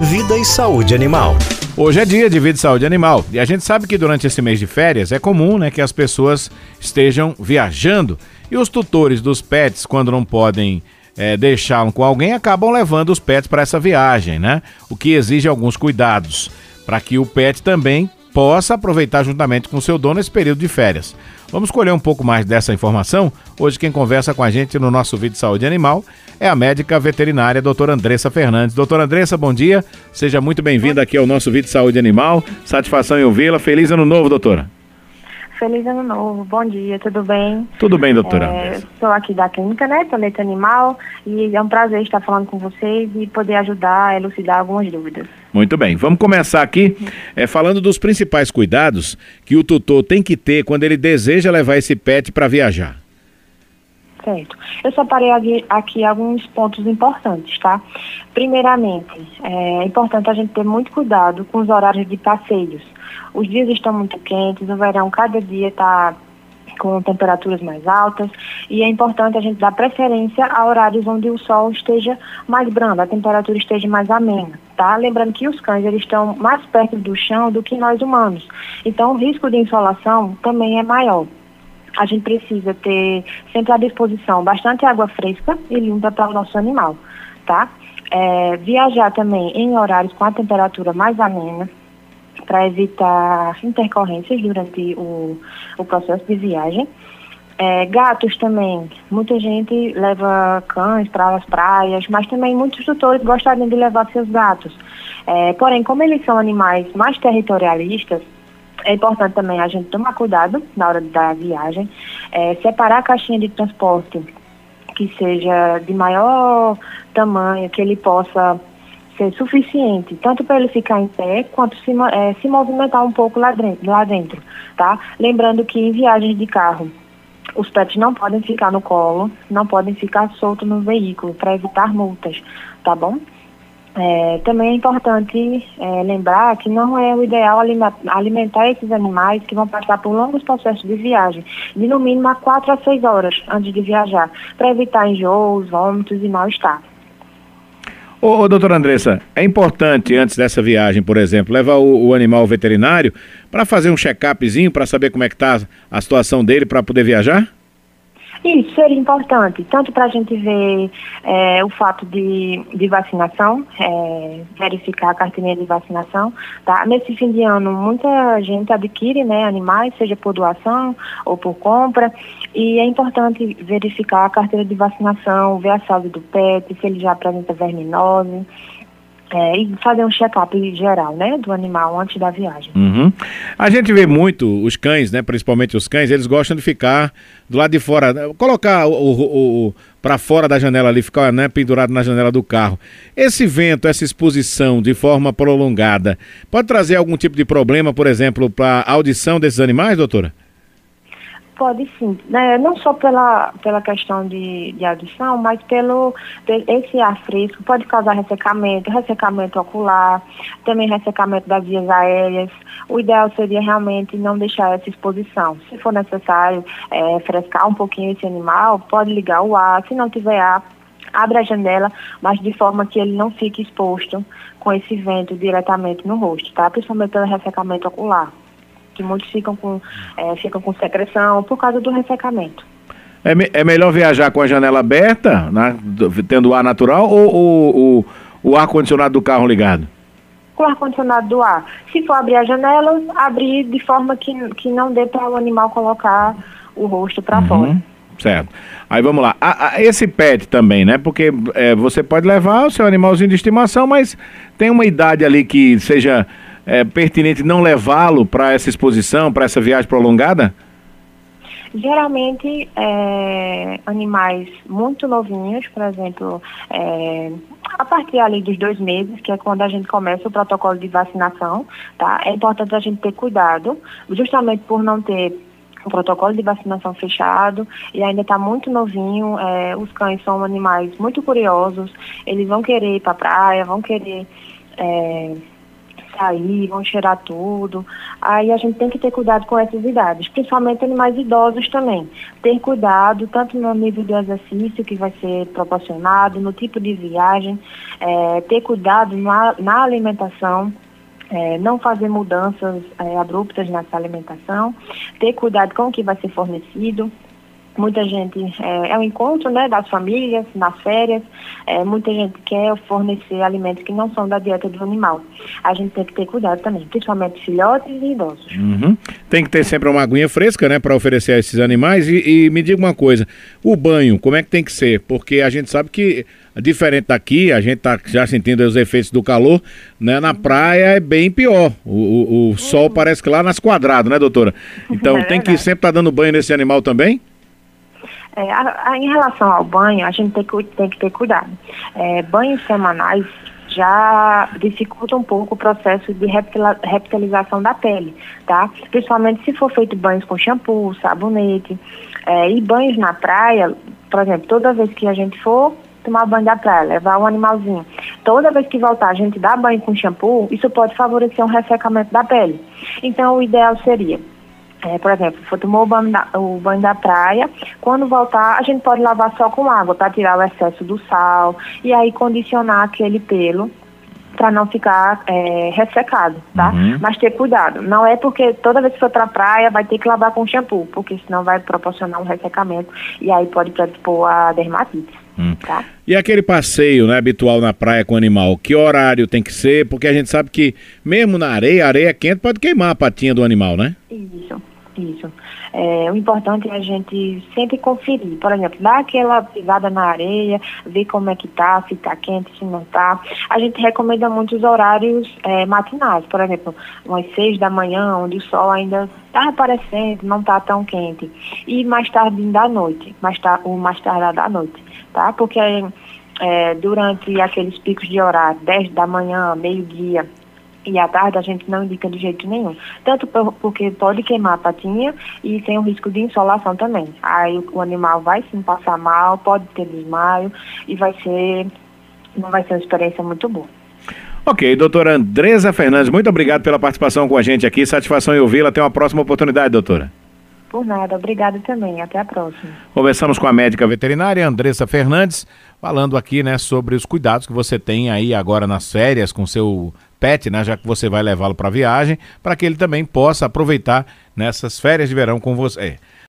Vida e saúde animal. Hoje é dia de vida e saúde animal e a gente sabe que durante esse mês de férias é comum, né, que as pessoas estejam viajando e os tutores dos pets, quando não podem é, deixá-lo com alguém, acabam levando os pets para essa viagem, né? O que exige alguns cuidados para que o pet também possa aproveitar juntamente com seu dono esse período de férias. Vamos colher um pouco mais dessa informação. Hoje quem conversa com a gente no nosso vídeo de saúde animal é a médica veterinária doutora Andressa Fernandes. Doutora Andressa, bom dia. Seja muito bem-vinda aqui ao nosso vídeo de saúde animal. Satisfação em ouvi-la. Feliz ano novo, doutora. Feliz ano novo, bom dia, tudo bem? Tudo bem, doutora. É, sou aqui da clínica, né, Planeta Animal, e é um prazer estar falando com vocês e poder ajudar a elucidar algumas dúvidas. Muito bem, vamos começar aqui é, falando dos principais cuidados que o tutor tem que ter quando ele deseja levar esse pet para viajar. Certo. Eu separei aqui, alguns pontos importantes, tá? Primeiramente, é importante a gente ter muito cuidado com os horários de passeios. Os dias estão muito quentes, o verão cada dia está com temperaturas mais altas e é importante a gente dar preferência a horários onde o sol esteja mais brando, a temperatura esteja mais amena, tá? Lembrando que os cães eles estão mais perto do chão do que nós humanos, então o risco de insolação também é maior. A gente precisa ter sempre à disposição bastante água fresca e limpa para o nosso animal, tá? É, viajar também em horários com a temperatura mais amena, para evitar intercorrências durante o, o processo de viagem. É, gatos também, muita gente leva cães para as praias, mas também muitos tutores gostariam de levar seus gatos. É, porém, como eles são animais mais territorialistas, é importante também a gente tomar cuidado na hora da viagem, é, separar a caixinha de transporte que seja de maior tamanho, que ele possa ser suficiente, tanto para ele ficar em pé, quanto se, é, se movimentar um pouco lá dentro, lá dentro, tá? Lembrando que em viagens de carro, os pets não podem ficar no colo, não podem ficar soltos no veículo, para evitar multas, tá bom? É, também é importante é, lembrar que não é o ideal alimentar esses animais que vão passar por longos processos de viagem, de no mínimo a 4 a 6 horas antes de viajar, para evitar enjoos, vômitos e mal-estar. Ô, ô, doutora Andressa, é importante antes dessa viagem, por exemplo, levar o, o animal veterinário para fazer um check-upzinho para saber como é que está a situação dele para poder viajar? Isso seria importante, tanto para a gente ver é, o fato de, de vacinação, é, verificar a carteirinha de vacinação. Tá? Nesse fim de ano, muita gente adquire né, animais, seja por doação ou por compra, e é importante verificar a carteira de vacinação, ver a saúde do pet, se ele já apresenta verminose. É, e fazer um check-up geral, né, do animal antes da viagem. Uhum. A gente vê muito os cães, né, principalmente os cães, eles gostam de ficar do lado de fora, colocar o, o, o para fora da janela ali, ficar né, pendurado na janela do carro. Esse vento, essa exposição de forma prolongada, pode trazer algum tipo de problema, por exemplo, para a audição desses animais, doutora? Pode sim, né? não só pela, pela questão de, de audição, mas pelo esse ar fresco pode causar ressecamento, ressecamento ocular, também ressecamento das vias aéreas. O ideal seria realmente não deixar essa exposição. Se for necessário é, frescar um pouquinho esse animal, pode ligar o ar. Se não tiver ar, abre a janela, mas de forma que ele não fique exposto com esse vento diretamente no rosto, tá? Principalmente pelo ressecamento ocular que muitos ficam com, é, ficam com secreção por causa do ressecamento. É, me, é melhor viajar com a janela aberta, né, tendo ar natural, ou, ou, ou o ar-condicionado do carro ligado? Com o ar-condicionado do ar. Se for abrir a janela, abrir de forma que, que não dê para o animal colocar o rosto para uhum. fora. Certo. Aí vamos lá. A, a, esse pet também, né? Porque é, você pode levar o seu animalzinho de estimação, mas tem uma idade ali que seja é, pertinente não levá-lo para essa exposição, para essa viagem prolongada? Geralmente, é, animais muito novinhos, por exemplo, é, a partir ali dos dois meses, que é quando a gente começa o protocolo de vacinação, tá? É importante a gente ter cuidado, justamente por não ter um protocolo de vacinação fechado e ainda está muito novinho. É, os cães são animais muito curiosos, eles vão querer ir para a praia, vão querer é, sair, vão cheirar tudo. Aí a gente tem que ter cuidado com essas idades, principalmente animais idosos também. Ter cuidado tanto no nível de exercício que vai ser proporcionado, no tipo de viagem, é, ter cuidado na, na alimentação. É, não fazer mudanças é, abruptas nessa alimentação, ter cuidado com o que vai ser fornecido, muita gente é, é um encontro né, das famílias nas férias, é, muita gente quer fornecer alimentos que não são da dieta do animal. A gente tem que ter cuidado também, principalmente filhotes e idosos. Uhum. Tem que ter sempre uma aguinha fresca, né, para oferecer a esses animais. E, e, me diga uma coisa, o banho, como é que tem que ser? Porque a gente sabe que diferente daqui, a gente tá já sentindo os efeitos do calor, né? Na praia é bem pior. O, o, o sol uhum. parece que lá nas quadradas, né, doutora? Então é tem que sempre estar tá dando banho nesse animal também? É, a, a, em relação ao banho, a gente tem que, tem que ter cuidado. É, banhos semanais já dificulta um pouco o processo de reptilização da pele, tá? Principalmente se for feito banhos com shampoo, sabonete, é, e banhos na praia, por exemplo, toda vez que a gente for tomar banho da praia, levar um animalzinho, toda vez que voltar a gente dá banho com shampoo, isso pode favorecer um ressecamento da pele. Então, o ideal seria é, por exemplo, for tomou o banho, da, o banho da praia, quando voltar, a gente pode lavar só com água para tirar o excesso do sal e aí condicionar aquele pelo para não ficar é, ressecado, tá? Uhum. Mas ter cuidado. Não é porque toda vez que for para a praia vai ter que lavar com shampoo, porque senão vai proporcionar um ressecamento e aí pode predispor a dermatite. Hum. Tá? E aquele passeio né, habitual na praia com o animal, que horário tem que ser? Porque a gente sabe que mesmo na areia, areia quente pode queimar a patinha do animal, né? Isso. É, o importante é a gente sempre conferir. Por exemplo, dar aquela pisada na areia, ver como é que tá, se tá quente, se não tá. A gente recomenda muitos horários é, matinais. Por exemplo, umas seis da manhã, onde o sol ainda está aparecendo, não está tão quente. E mais tarde da noite, mais tar o mais tarde da noite, tá? Porque é, durante aqueles picos de horário, 10 da manhã, meio-dia, e à tarde a gente não indica de jeito nenhum. Tanto porque pode queimar a patinha e tem o risco de insolação também. Aí o animal vai sim passar mal, pode ter desmaio e vai ser, não vai ser uma experiência muito boa. Ok, doutora Andresa Fernandes, muito obrigado pela participação com a gente aqui. Satisfação em ouvi-la. Até uma próxima oportunidade, doutora. Por nada, obrigado também. Até a próxima. Conversamos com a médica veterinária Andressa Fernandes, falando aqui, né, sobre os cuidados que você tem aí agora nas férias com seu pet, né, já que você vai levá-lo para viagem, para que ele também possa aproveitar nessas férias de verão com você.